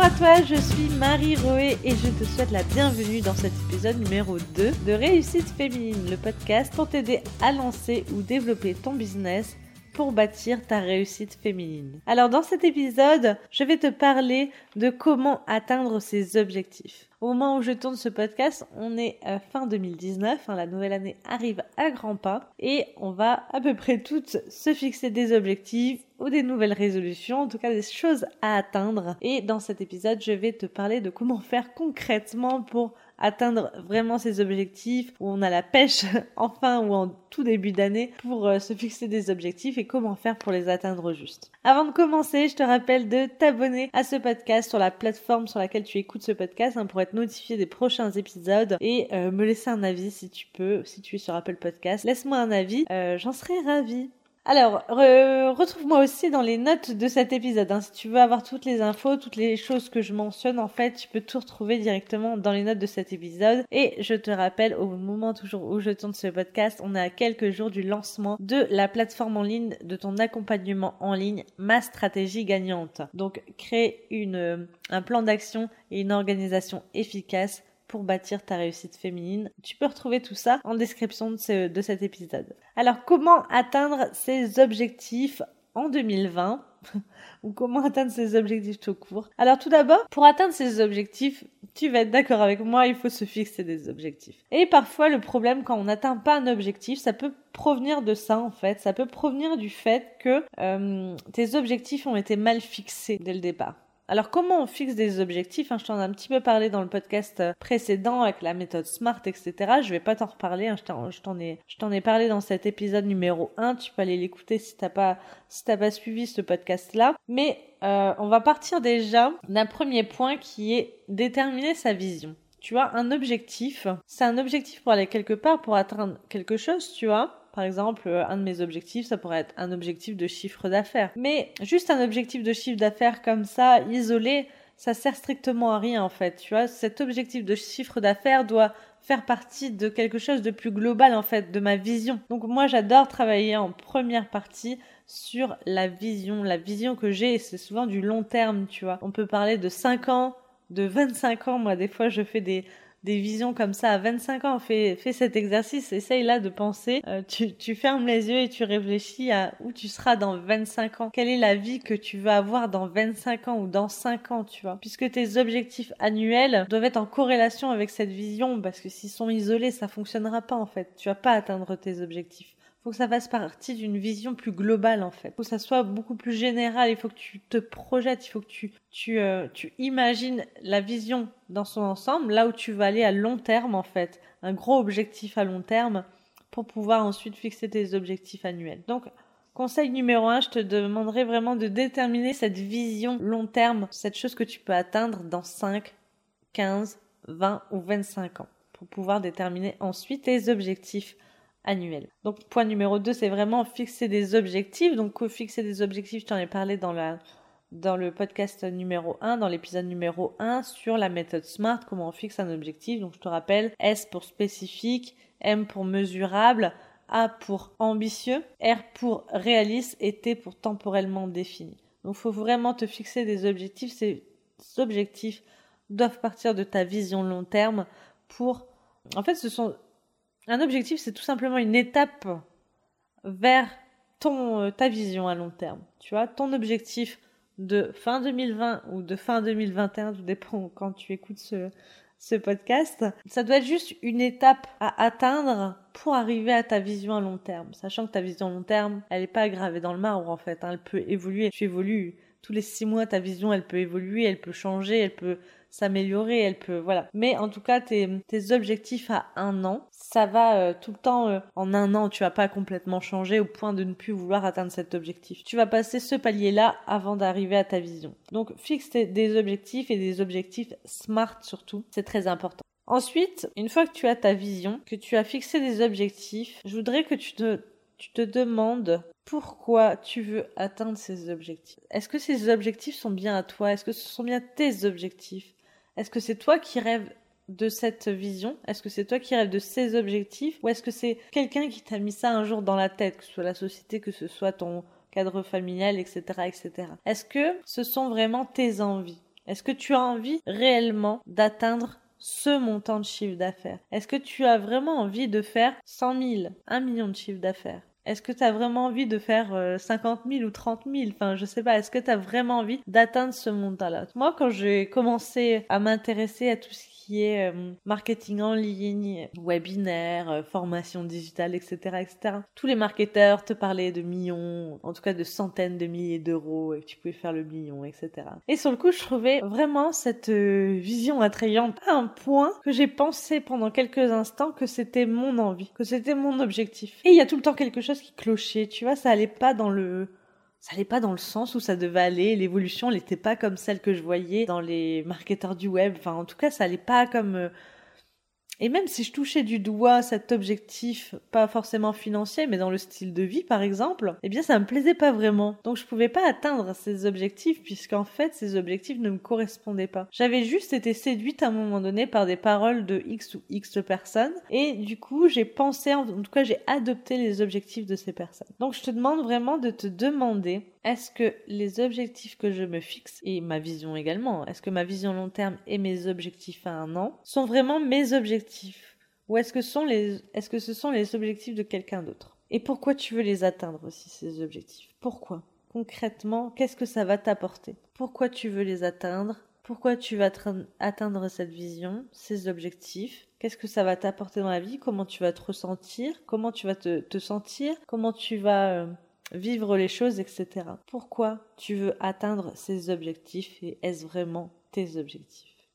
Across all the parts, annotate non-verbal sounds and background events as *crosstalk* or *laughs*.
Bonjour à toi, je suis Marie Roé et je te souhaite la bienvenue dans cet épisode numéro 2 de Réussite Féminine, le podcast pour t'aider à lancer ou développer ton business pour bâtir ta réussite féminine. Alors dans cet épisode, je vais te parler de comment atteindre ses objectifs. Au moment où je tourne ce podcast, on est à fin 2019, hein, la nouvelle année arrive à grands pas et on va à peu près toutes se fixer des objectifs ou des nouvelles résolutions, en tout cas des choses à atteindre. Et dans cet épisode, je vais te parler de comment faire concrètement pour atteindre vraiment ses objectifs, où on a la pêche *laughs* enfin ou en tout début d'année pour euh, se fixer des objectifs et comment faire pour les atteindre juste. Avant de commencer, je te rappelle de t'abonner à ce podcast sur la plateforme sur laquelle tu écoutes ce podcast hein, pour être notifié des prochains épisodes et euh, me laisser un avis si tu peux, si tu es sur Apple Podcast. Laisse-moi un avis, euh, j'en serais ravie. Alors, retrouve-moi aussi dans les notes de cet épisode. Hein. Si tu veux avoir toutes les infos, toutes les choses que je mentionne, en fait, tu peux tout retrouver directement dans les notes de cet épisode. Et je te rappelle, au moment toujours où je tourne ce podcast, on est à quelques jours du lancement de la plateforme en ligne de ton accompagnement en ligne, ma stratégie gagnante. Donc, créer une, un plan d'action et une organisation efficace pour bâtir ta réussite féminine. Tu peux retrouver tout ça en description de, de cet épisode. Alors comment atteindre ses objectifs en 2020 *laughs* ou comment atteindre ses objectifs tout court? Alors tout d'abord, pour atteindre ses objectifs, tu vas être d'accord avec moi, il faut se fixer des objectifs. Et parfois le problème quand on n'atteint pas un objectif, ça peut provenir de ça en fait, ça peut provenir du fait que euh, tes objectifs ont été mal fixés dès le départ. Alors comment on fixe des objectifs hein, Je t'en ai un petit peu parlé dans le podcast euh, précédent avec la méthode SMART, etc. Je vais pas t'en reparler, hein, je t'en ai, parlé dans cet épisode numéro 1. Tu peux aller l'écouter si t'as pas, pas suivi ce podcast-là. Mais euh, on va partir déjà d'un premier point qui est déterminer sa vision. Tu vois, un objectif, c'est un objectif pour aller quelque part, pour atteindre quelque chose, tu vois. Par exemple, euh, un de mes objectifs, ça pourrait être un objectif de chiffre d'affaires. Mais juste un objectif de chiffre d'affaires comme ça, isolé, ça sert strictement à rien en fait. Tu vois, cet objectif de chiffre d'affaires doit faire partie de quelque chose de plus global en fait, de ma vision. Donc moi j'adore travailler en première partie sur la vision, la vision que j'ai, c'est souvent du long terme, tu vois. On peut parler de 5 ans, de 25 ans, moi des fois je fais des des visions comme ça à 25 ans, fais, fais cet exercice, essaye là de penser, euh, tu, tu fermes les yeux et tu réfléchis à où tu seras dans 25 ans, quelle est la vie que tu vas avoir dans 25 ans ou dans 5 ans, tu vois? Puisque tes objectifs annuels doivent être en corrélation avec cette vision, parce que s'ils sont isolés, ça fonctionnera pas en fait. Tu vas pas atteindre tes objectifs faut que ça fasse partie d'une vision plus globale en fait. Faut que ça soit beaucoup plus général. Il faut que tu te projettes. Il faut que tu tu euh, tu imagines la vision dans son ensemble, là où tu vas aller à long terme en fait, un gros objectif à long terme pour pouvoir ensuite fixer tes objectifs annuels. Donc Conseil numéro un, je te demanderai vraiment de déterminer cette vision long terme, cette chose que tu peux atteindre dans 5, 15, 20 ou 25 ans pour pouvoir déterminer ensuite tes objectifs annuel. Donc point numéro 2, c'est vraiment fixer des objectifs. Donc fixer des objectifs, je t'en ai parlé dans dans le podcast numéro 1, dans l'épisode numéro 1 sur la méthode SMART, comment on fixe un objectif. Donc je te rappelle, S pour spécifique, M pour mesurable, A pour ambitieux, R pour réaliste et T pour temporellement défini. Donc faut vraiment te fixer des objectifs. Ces objectifs doivent partir de ta vision long terme pour... En fait, ce sont un objectif, c'est tout simplement une étape vers ton, euh, ta vision à long terme. Tu vois, ton objectif de fin 2020 ou de fin 2021, tout dépend quand tu écoutes ce, ce podcast. Ça doit être juste une étape à atteindre pour arriver à ta vision à long terme. Sachant que ta vision à long terme, elle n'est pas gravée dans le marbre en fait. Hein. Elle peut évoluer. Tu évolues tous les six mois, ta vision, elle peut évoluer, elle peut changer, elle peut s'améliorer, elle peut, voilà. Mais en tout cas, tes, objectifs à un an, ça va euh, tout le temps euh, en un an, tu vas pas complètement changer au point de ne plus vouloir atteindre cet objectif. Tu vas passer ce palier-là avant d'arriver à ta vision. Donc fixe des objectifs et des objectifs smart surtout, c'est très important. Ensuite, une fois que tu as ta vision, que tu as fixé des objectifs, je voudrais que tu te, tu te demandes pourquoi tu veux atteindre ces objectifs. Est-ce que ces objectifs sont bien à toi? Est-ce que ce sont bien tes objectifs? Est-ce que c'est toi qui rêves de cette vision? Est-ce que c'est toi qui rêves de ces objectifs? Ou est-ce que c'est quelqu'un qui t'a mis ça un jour dans la tête, que ce soit la société, que ce soit ton cadre familial, etc., etc. Est-ce que ce sont vraiment tes envies? Est-ce que tu as envie réellement d'atteindre ce montant de chiffre d'affaires? Est-ce que tu as vraiment envie de faire 100 000, 1 million de chiffre d'affaires? Est-ce que tu as vraiment envie de faire 50 euh, 000 ou 30 000 Enfin, je sais pas. Est-ce que tu as vraiment envie d'atteindre ce montant-là Moi, quand j'ai commencé à m'intéresser à tout ce euh, marketing en ligne, webinaire, euh, formation digitale, etc., etc. Tous les marketeurs te parlaient de millions, en tout cas de centaines de milliers d'euros et que tu pouvais faire le million, etc. Et sur le coup, je trouvais vraiment cette euh, vision attrayante à un point que j'ai pensé pendant quelques instants que c'était mon envie, que c'était mon objectif. Et il y a tout le temps quelque chose qui clochait, tu vois, ça allait pas dans le ça allait pas dans le sens où ça devait aller. L'évolution, n'était pas comme celle que je voyais dans les marketeurs du web. Enfin, en tout cas, ça allait pas comme euh, et même si je touchais du doigt cet objectif, pas forcément financier, mais dans le style de vie par exemple, eh bien ça me plaisait pas vraiment. Donc je pouvais pas atteindre ces objectifs puisqu'en fait ces objectifs ne me correspondaient pas. J'avais juste été séduite à un moment donné par des paroles de X ou X personnes et du coup j'ai pensé, en tout cas j'ai adopté les objectifs de ces personnes. Donc je te demande vraiment de te demander est-ce que les objectifs que je me fixe, et ma vision également, est-ce que ma vision long terme et mes objectifs à un an sont vraiment mes objectifs? Ou est-ce que, sont les, est-ce que ce sont les objectifs de quelqu'un d'autre? Et pourquoi tu veux les atteindre aussi, ces objectifs? Pourquoi? Concrètement, qu'est-ce que ça va t'apporter? Pourquoi tu veux les atteindre? Pourquoi tu vas atteindre cette vision, ces objectifs, qu'est-ce que ça va t'apporter dans la vie, comment tu vas te ressentir, comment tu vas te, sentir, comment tu vas euh, vivre les choses, etc. Pourquoi tu veux atteindre ces objectifs et est-ce vraiment tes objectifs?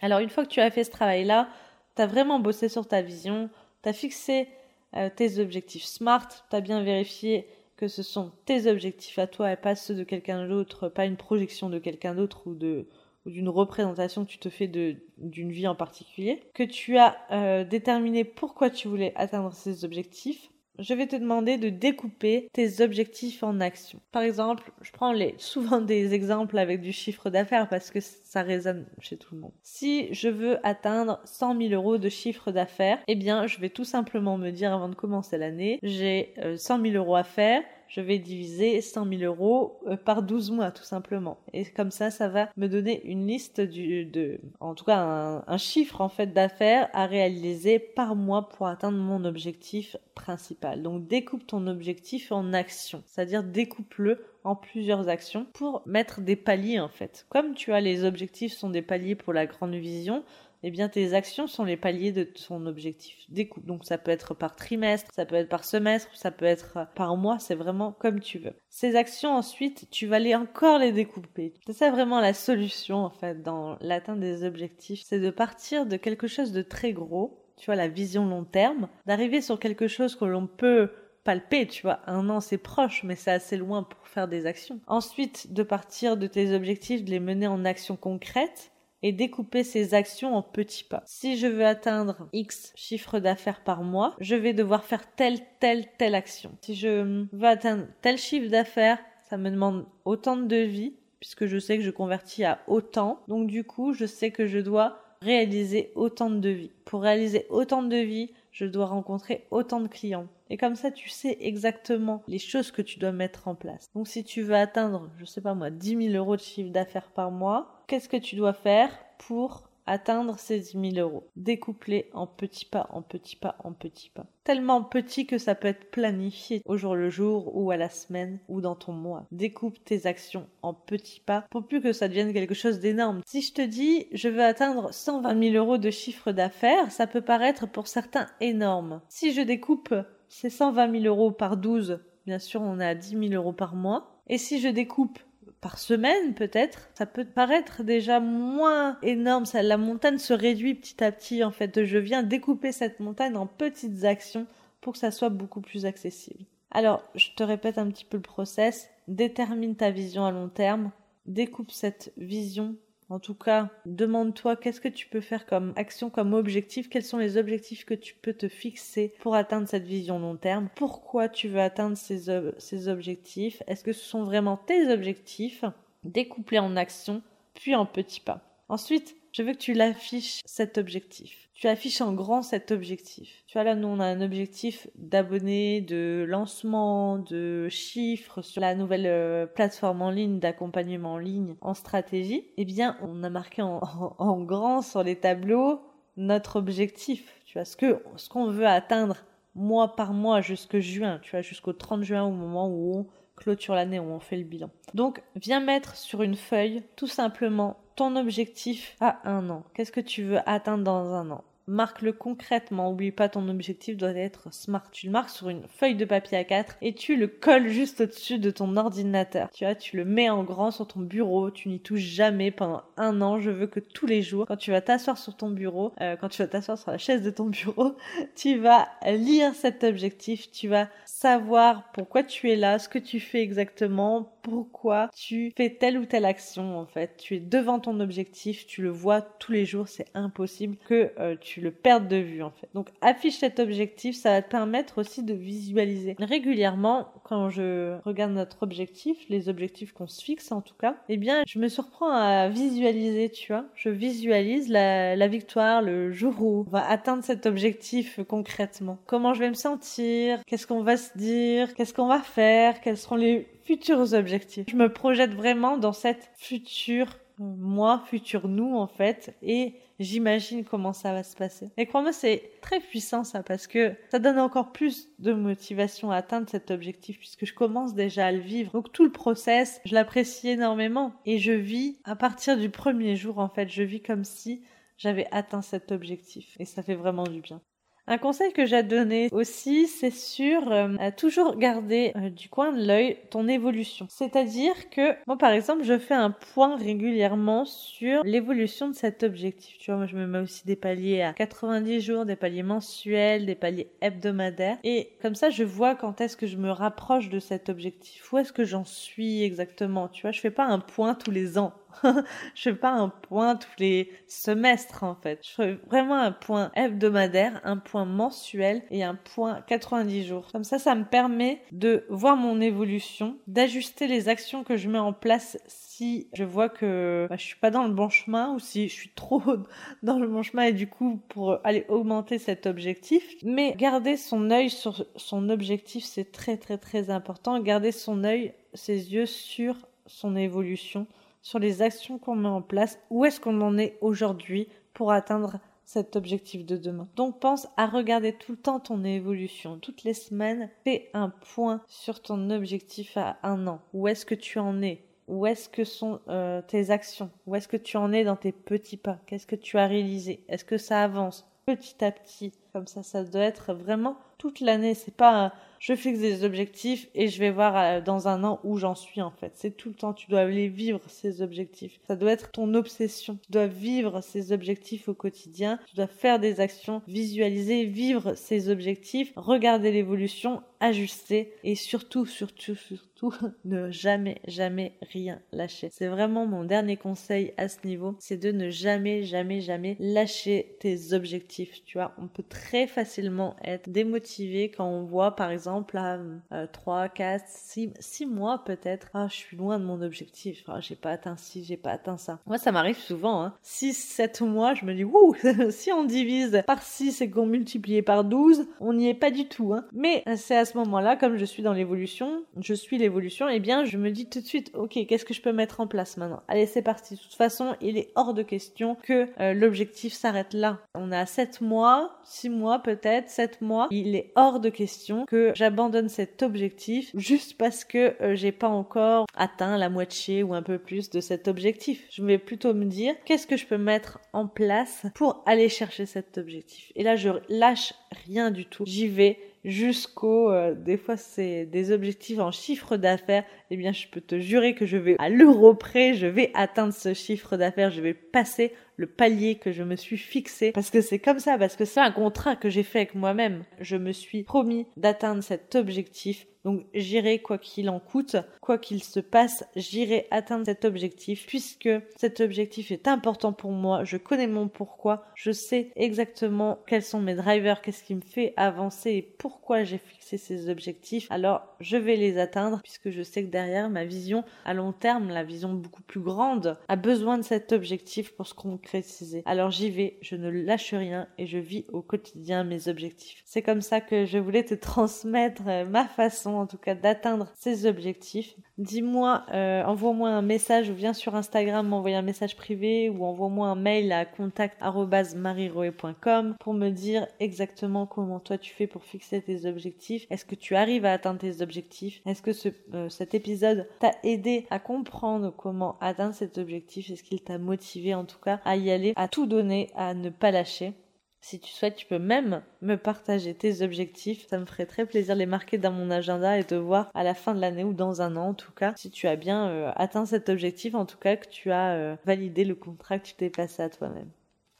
Alors une fois que tu as fait ce travail-là, tu as vraiment bossé sur ta vision, tu as fixé euh, tes objectifs SMART, tu as bien vérifié que ce sont tes objectifs à toi et pas ceux de quelqu'un d'autre, pas une projection de quelqu'un d'autre ou d'une représentation que tu te fais d'une vie en particulier, que tu as euh, déterminé pourquoi tu voulais atteindre ces objectifs, je vais te demander de découper tes objectifs en actions. Par exemple, je prends les, souvent des exemples avec du chiffre d'affaires parce que ça résonne chez tout le monde. Si je veux atteindre 100 000 euros de chiffre d'affaires, eh bien, je vais tout simplement me dire avant de commencer l'année, j'ai 100 euh, 000 euros à faire, je vais diviser 100 000 euros euh, par 12 mois tout simplement. Et comme ça, ça va me donner une liste du, de, en tout cas un, un chiffre en fait d'affaires à réaliser par mois pour atteindre mon objectif principal. Donc découpe ton objectif en actions, c'est-à-dire découpe-le en plusieurs actions pour mettre des paliers en fait. Comme tu as les objectifs sont des paliers pour la grande vision, eh bien tes actions sont les paliers de ton objectif. Découpe. Donc ça peut être par trimestre, ça peut être par semestre, ça peut être par mois, c'est vraiment comme tu veux. Ces actions ensuite, tu vas les encore les découper. C'est ça vraiment la solution en fait dans l'atteinte des objectifs, c'est de partir de quelque chose de très gros, tu vois la vision long terme, d'arriver sur quelque chose que l'on peut palper, tu vois. Un an, c'est proche, mais c'est assez loin pour faire des actions. Ensuite, de partir de tes objectifs, de les mener en actions concrètes et découper ces actions en petits pas. Si je veux atteindre X chiffre d'affaires par mois, je vais devoir faire telle, telle, telle action. Si je veux atteindre tel chiffre d'affaires, ça me demande autant de devis, puisque je sais que je convertis à autant. Donc du coup, je sais que je dois réaliser autant de devis. Pour réaliser autant de devis, je dois rencontrer autant de clients. Et comme ça, tu sais exactement les choses que tu dois mettre en place. Donc si tu veux atteindre, je sais pas moi, 10 000 euros de chiffre d'affaires par mois, qu'est-ce que tu dois faire pour atteindre ces 10 000 euros. Découplé en petits pas, en petits pas, en petits pas. Tellement petit que ça peut être planifié au jour le jour ou à la semaine ou dans ton mois. Découpe tes actions en petits pas pour plus que ça devienne quelque chose d'énorme. Si je te dis je veux atteindre 120 000 euros de chiffre d'affaires, ça peut paraître pour certains énorme. Si je découpe ces 120 000 euros par 12, bien sûr on est à 10 000 euros par mois. Et si je découpe par semaine peut-être, ça peut paraître déjà moins énorme, ça, la montagne se réduit petit à petit en fait. Je viens découper cette montagne en petites actions pour que ça soit beaucoup plus accessible. Alors, je te répète un petit peu le process. Détermine ta vision à long terme, découpe cette vision en tout cas, demande-toi qu'est-ce que tu peux faire comme action, comme objectif, quels sont les objectifs que tu peux te fixer pour atteindre cette vision long terme, pourquoi tu veux atteindre ces, ces objectifs, est-ce que ce sont vraiment tes objectifs, découplés en actions, puis en petits pas. Ensuite, je veux que tu l'affiches cet objectif. Tu affiches en grand cet objectif. Tu vois là, nous on a un objectif d'abonnés, de lancement, de chiffres sur la nouvelle euh, plateforme en ligne, d'accompagnement en ligne, en stratégie. Eh bien, on a marqué en, grand sur les tableaux notre objectif. Tu vois ce que ce qu'on veut atteindre mois par mois jusqu'au juin. Tu vois jusqu'au 30 juin au moment où on clôture l'année, où on fait le bilan. Donc, viens mettre sur une feuille tout simplement ton objectif à un an. Qu'est-ce que tu veux atteindre dans un an? Marque-le concrètement. Oublie pas, ton objectif doit être smart. Tu le marques sur une feuille de papier A4 et tu le colles juste au-dessus de ton ordinateur. Tu vois, tu le mets en grand sur ton bureau. Tu n'y touches jamais pendant un an. Je veux que tous les jours, quand tu vas t'asseoir sur ton bureau, euh, quand tu vas t'asseoir sur la chaise de ton bureau, *laughs* tu vas lire cet objectif. Tu vas savoir pourquoi tu es là, ce que tu fais exactement, pourquoi tu fais telle ou telle action en fait. Tu es devant ton objectif, tu le vois tous les jours, c'est impossible que euh, tu le perdes de vue en fait. Donc affiche cet objectif, ça va te permettre aussi de visualiser. Régulièrement, quand je regarde notre objectif, les objectifs qu'on se fixe en tout cas, eh bien je me surprends à visualiser, tu vois. Je visualise la, la victoire, le jour où on va atteindre cet objectif concrètement. Comment je vais me sentir, qu'est-ce qu'on va se dire, qu'est-ce qu'on va faire, quels seront les futurs objectifs. Je me projette vraiment dans cette future moi, futur nous en fait, et j'imagine comment ça va se passer. Et crois-moi, c'est très puissant ça, parce que ça donne encore plus de motivation à atteindre cet objectif, puisque je commence déjà à le vivre. Donc tout le process, je l'apprécie énormément, et je vis à partir du premier jour en fait, je vis comme si j'avais atteint cet objectif, et ça fait vraiment du bien. Un conseil que j'ai donné aussi, c'est sur euh, toujours garder euh, du coin de l'œil ton évolution. C'est-à-dire que moi, par exemple, je fais un point régulièrement sur l'évolution de cet objectif. Tu vois, moi, je me mets aussi des paliers à 90 jours, des paliers mensuels, des paliers hebdomadaires. Et comme ça, je vois quand est-ce que je me rapproche de cet objectif. Où est-ce que j'en suis exactement? Tu vois, je fais pas un point tous les ans. *laughs* je fais pas un point tous les semestres en fait. Je fais vraiment un point hebdomadaire, un point mensuel et un point 90 jours. Comme ça, ça me permet de voir mon évolution, d'ajuster les actions que je mets en place si je vois que bah, je suis pas dans le bon chemin ou si je suis trop *laughs* dans le bon chemin et du coup pour aller augmenter cet objectif. Mais garder son œil sur son objectif, c'est très très très important. Garder son œil, ses yeux sur son évolution sur les actions qu'on met en place, où est-ce qu'on en est aujourd'hui pour atteindre cet objectif de demain? Donc pense à regarder tout le temps ton évolution. Toutes les semaines, fais un point sur ton objectif à un an. Où est-ce que tu en es? Où est-ce que sont euh, tes actions? Où est-ce que tu en es dans tes petits pas? Qu'est-ce que tu as réalisé? Est-ce que ça avance? Petit à petit Comme ça, ça doit être vraiment toute l'année. C'est pas je fixe des objectifs et je vais voir euh, dans un an où j'en suis en fait. C'est tout le temps, tu dois aller vivre ces objectifs. Ça doit être ton obsession. Tu dois vivre ces objectifs au quotidien. Tu dois faire des actions, visualiser, vivre ces objectifs, regarder l'évolution, ajuster et surtout, surtout, surtout, *laughs* ne jamais, jamais rien lâcher. C'est vraiment mon dernier conseil à ce niveau, c'est de ne jamais, jamais, jamais lâcher tes objectifs. Tu vois, on peut très facilement être démotivé quand on voit par exemple à 3, 4, 6, mois peut-être, ah, je suis loin de mon objectif, ah, j'ai pas atteint ci, j'ai pas atteint ça. Moi, ça m'arrive souvent, hein. 6, 7 mois, je me dis, ouh, *laughs* si on divise par 6 et qu'on multiplie par 12, on n'y est pas du tout, hein. Mais c'est à ce moment-là, comme je suis dans l'évolution, je suis l'évolution, et eh bien, je me dis tout de suite, ok, qu'est-ce que je peux mettre en place maintenant? Allez, c'est parti. De toute façon, il est hors de question que euh, l'objectif s'arrête là. On a 7 mois, 6 mois peut-être, 7 mois. Il est hors de question que j'abandonne cet objectif juste parce que euh, j'ai pas encore atteint la moitié ou un peu plus de cet objectif. Je vais plutôt me dire qu'est-ce que je peux mettre en place pour aller chercher cet objectif? Et là, je lâche rien du tout. J'y vais jusqu'au euh, des fois c'est des objectifs en chiffre d'affaires. Eh bien je peux te jurer que je vais à l'euro près je vais atteindre ce chiffre d'affaires je vais passer le palier que je me suis fixé. Parce que c'est comme ça parce que c'est un contrat que j'ai fait avec moi-même. Je me suis promis d'atteindre cet objectif Donc j'irai quoi qu'il en coûte, quoi qu'il se passe, j'irai atteindre cet objectif puisque cet objectif est important pour moi. Je connais mon pourquoi, je sais exactement quels sont mes drivers, qu'est-ce qui me fait avancer et pourquoi j'ai fixé ces objectifs. Alors je vais les atteindre puisque je sais que derrière ma vision à long terme, la vision beaucoup plus grande, a besoin de cet objectif pour se concrétiser. Alors j'y vais, je ne lâche rien et je vis au quotidien mes objectifs. C'est comme ça que je voulais te *laughs* transmettre ma façon en tout cas d'atteindre ces objectifs. Dis-moi, euh, envoie-moi un message ou viens sur Instagram m'envoyer un message privé ou envoie-moi un mail à contact@mariroe.com pour me dire exactement comment toi tu fais pour fixer tes objectifs. Est-ce que tu arrives à atteindre tes objectifs? Est-ce que euh, cet épisode t'a aidé à comprendre comment atteindre cet objectif? Est-ce qu'il t'a motivé en tout cas à y aller, à tout donner, à ne pas lâcher? Si tu souhaites, tu peux même me partager tes objectifs. Ça me ferait très plaisir de les marquer dans mon agenda et de voir à la fin de l'année ou dans un an en tout cas si tu as bien euh, atteint cet objectif, en tout cas que tu as euh, validé le contrat que tu t'es passé à toi-même.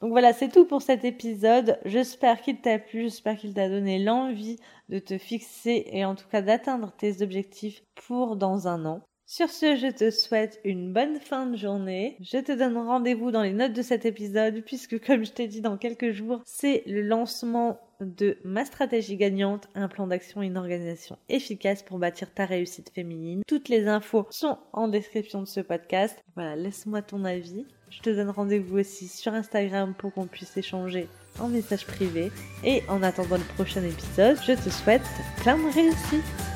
Donc voilà, c'est tout pour cet épisode. J'espère qu'il t'a plu, j'espère qu'il t'a donné l'envie de te fixer et en tout cas d'atteindre tes objectifs pour dans un an. Sur ce, je te souhaite une bonne fin de journée. Je te donne rendez-vous dans les notes de cet épisode puisque comme je t'ai dit dans quelques jours, c'est le lancement de ma stratégie gagnante, un plan d'action et une organisation efficace pour bâtir ta réussite féminine. Toutes les infos sont en description de ce podcast. Voilà, laisse-moi ton avis. Je te donne rendez-vous aussi sur Instagram pour qu'on puisse échanger en message privé. Et en attendant le prochain épisode, je te souhaite plein de réussite.